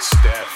Steph.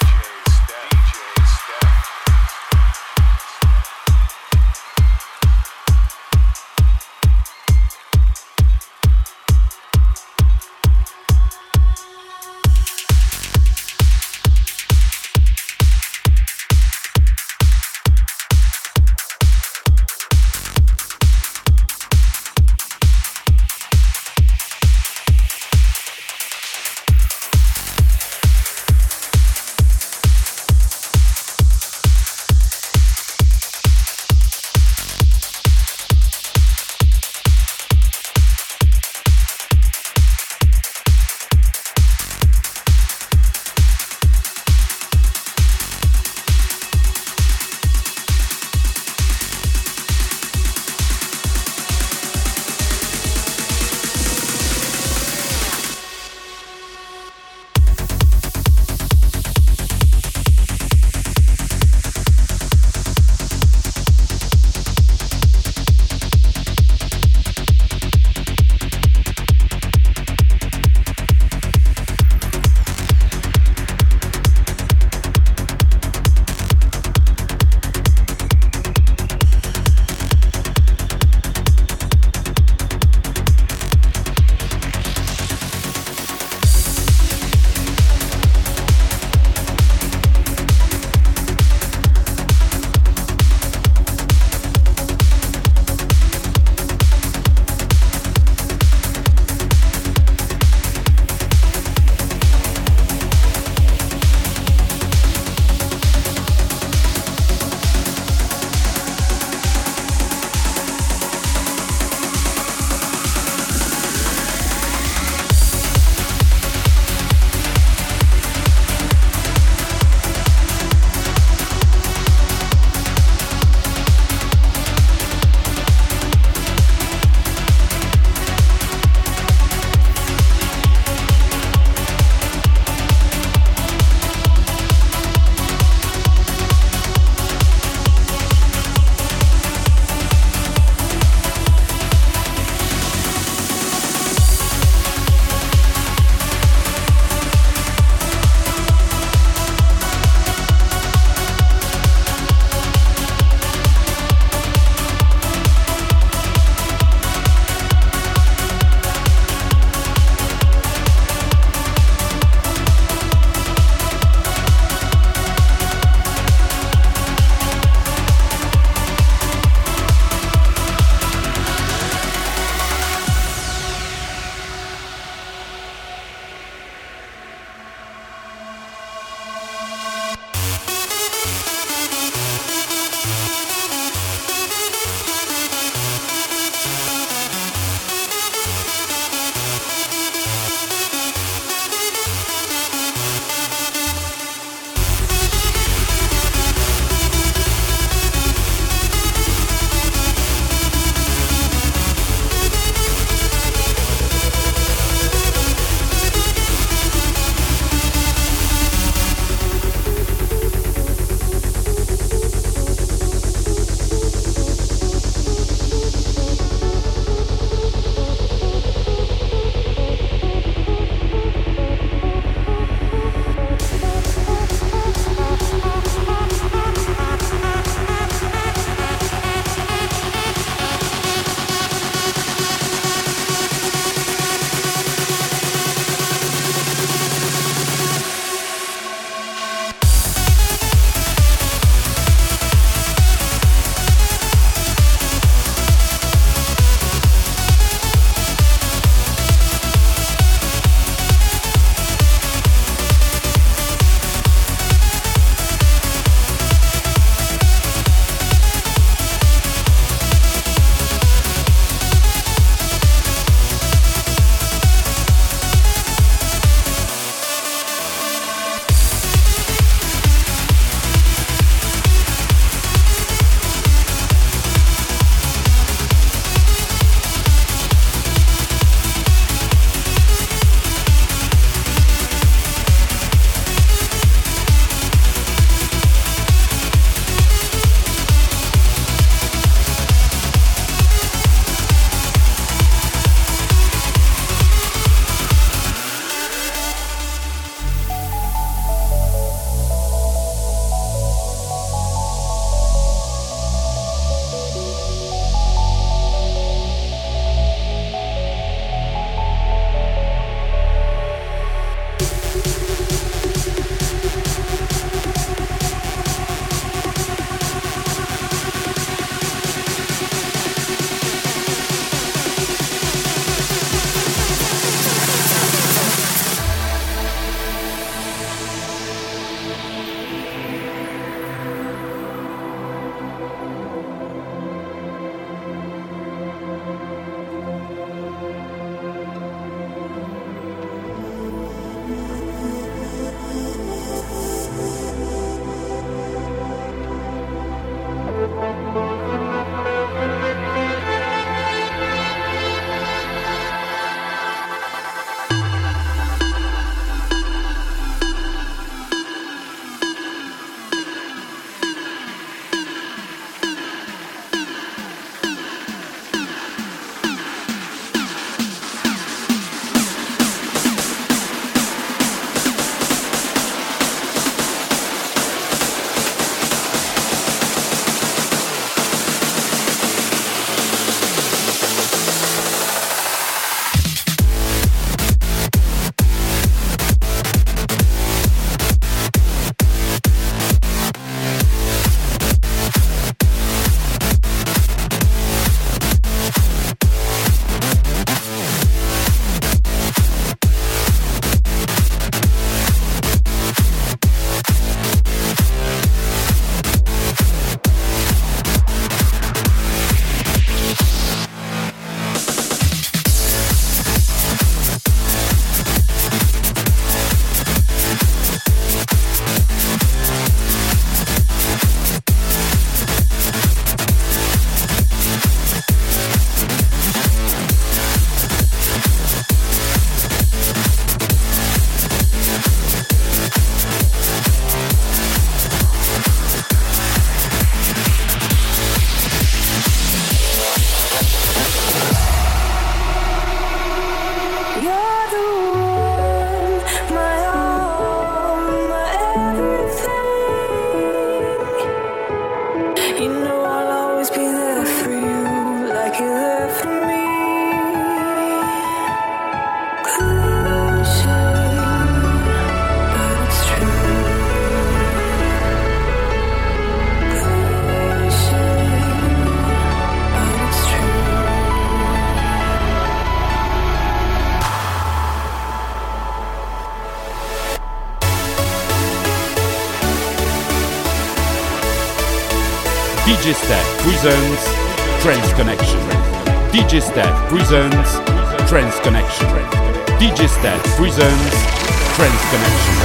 Connection.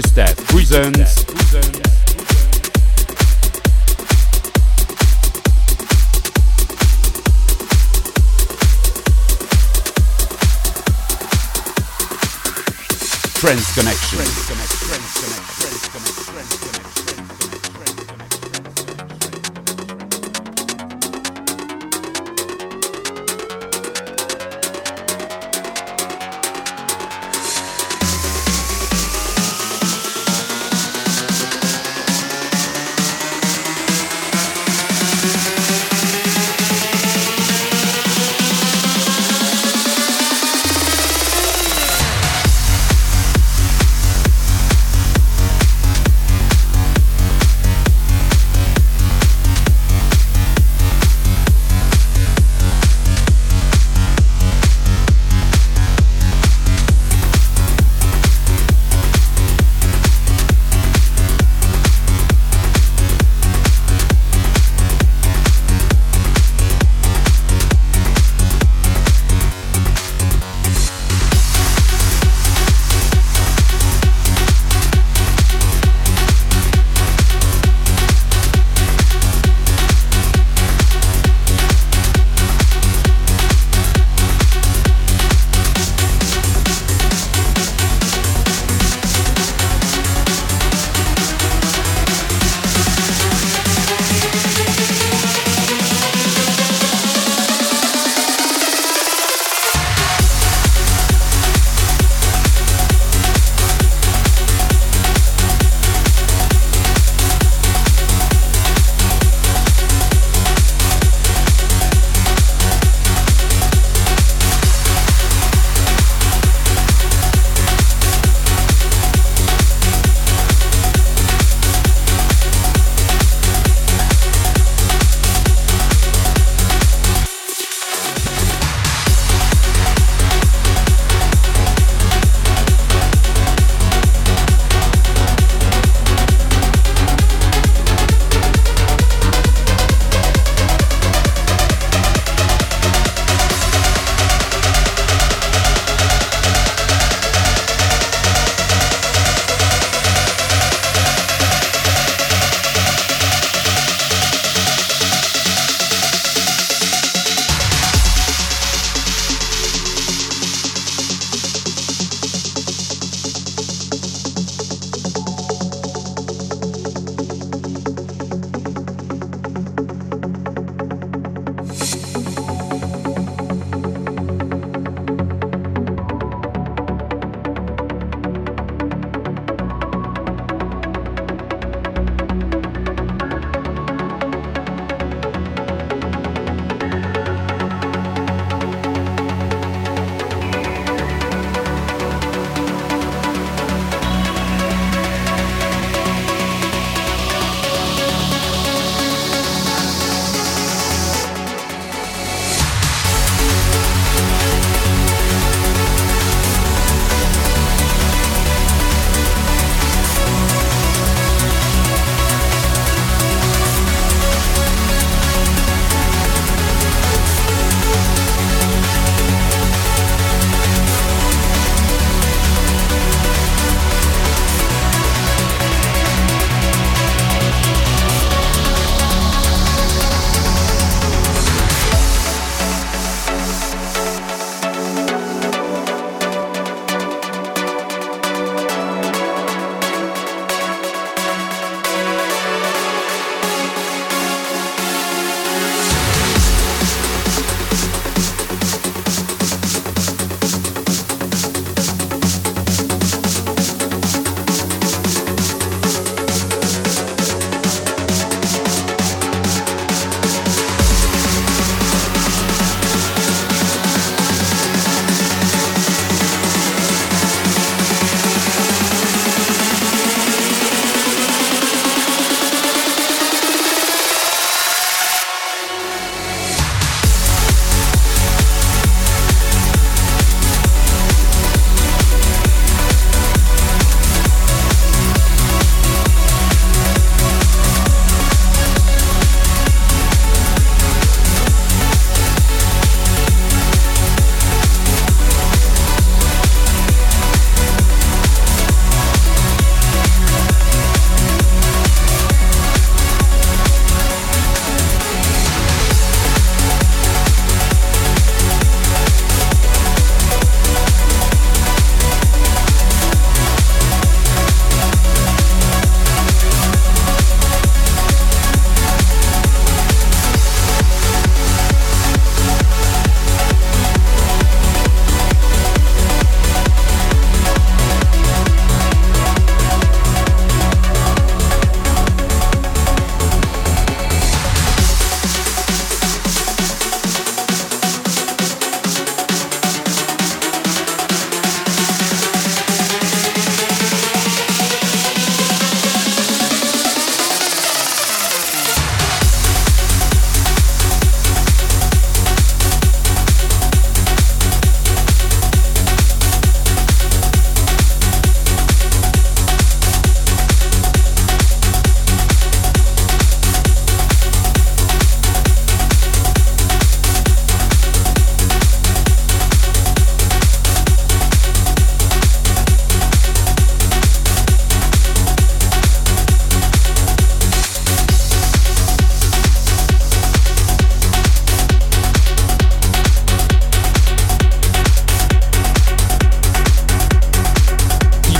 Steph presents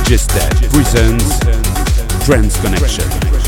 Registered Presents Trance Connection.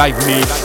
Live mix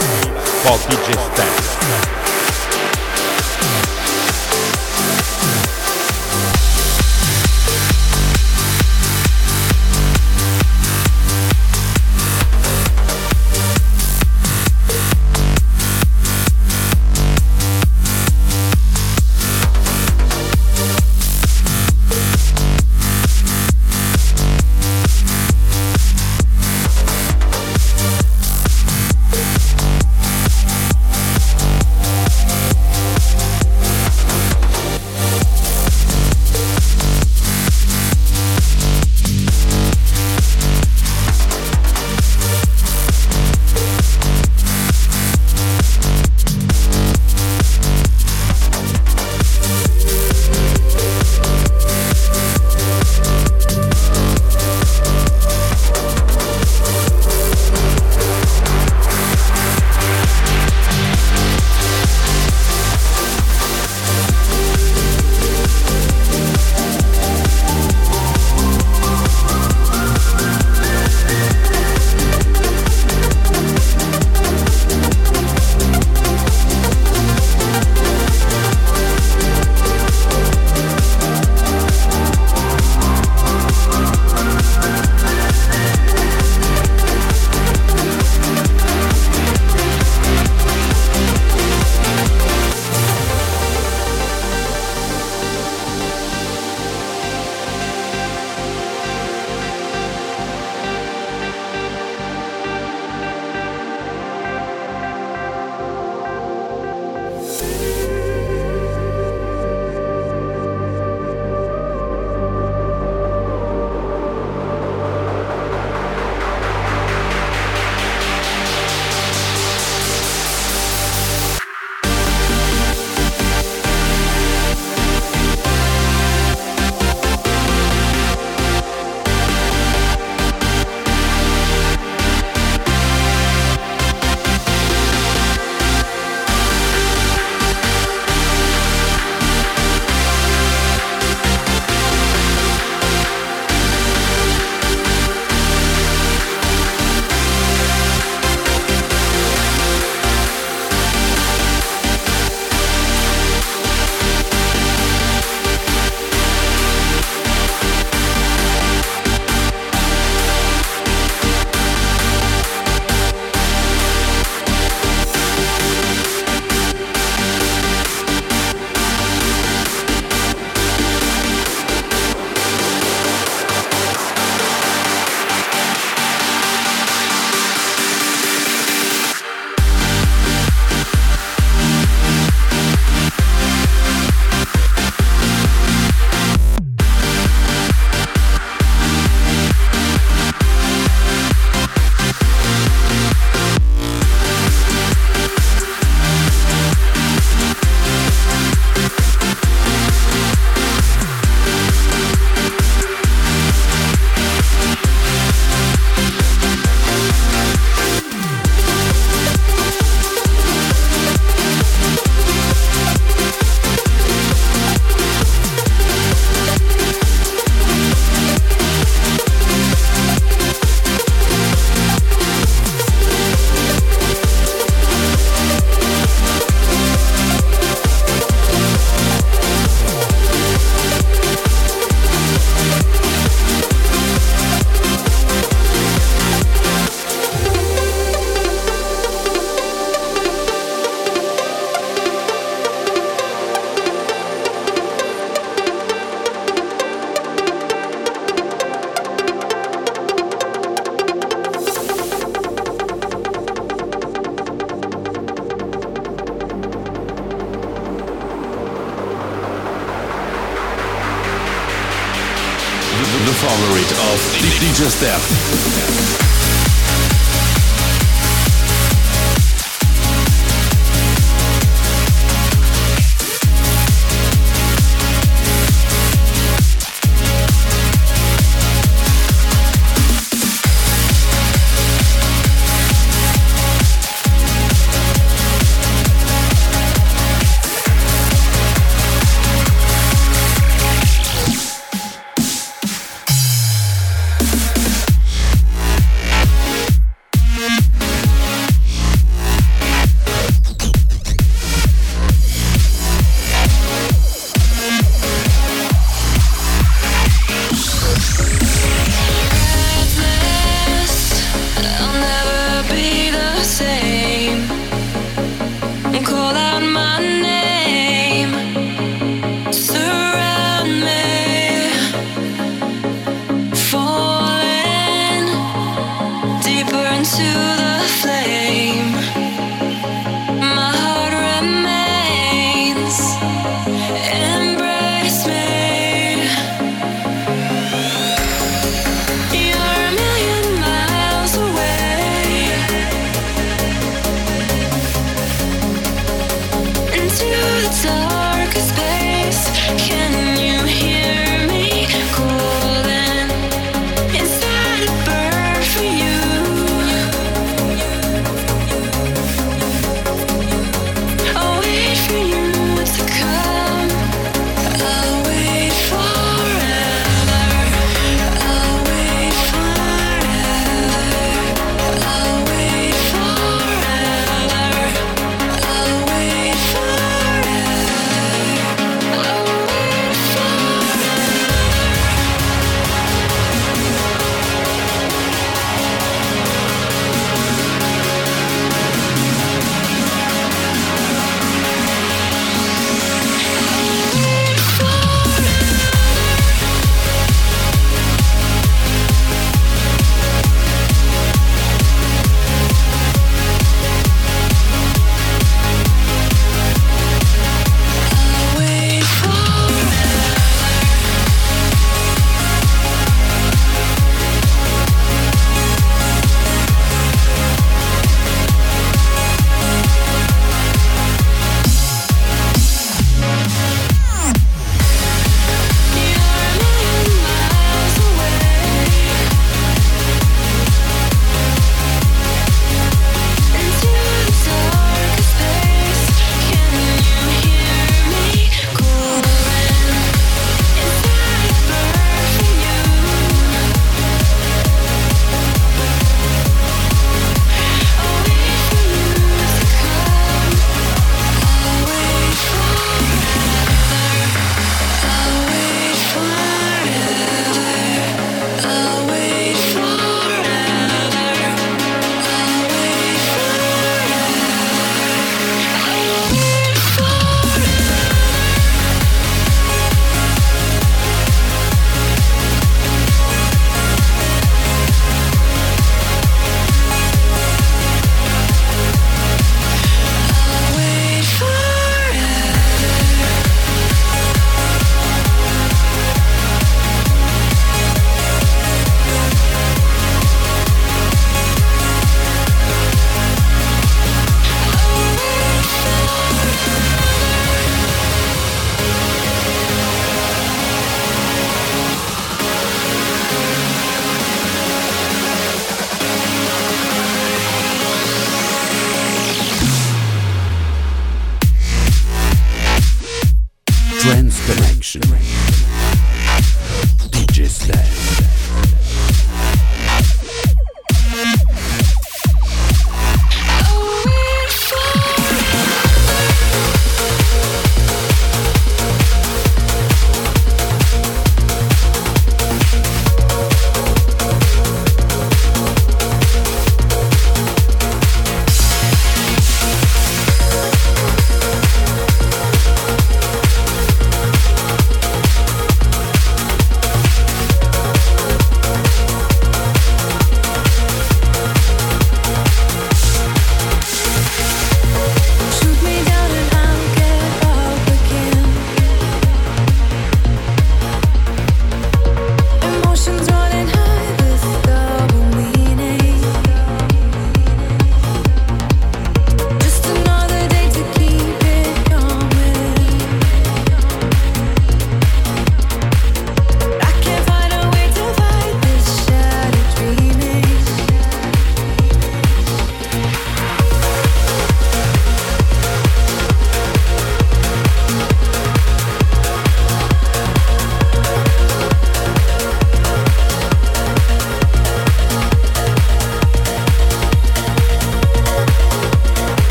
theft.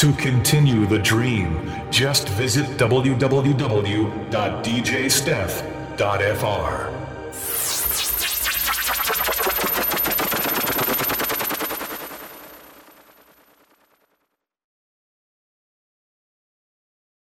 To continue the dream, just visit www.djsteph.fr.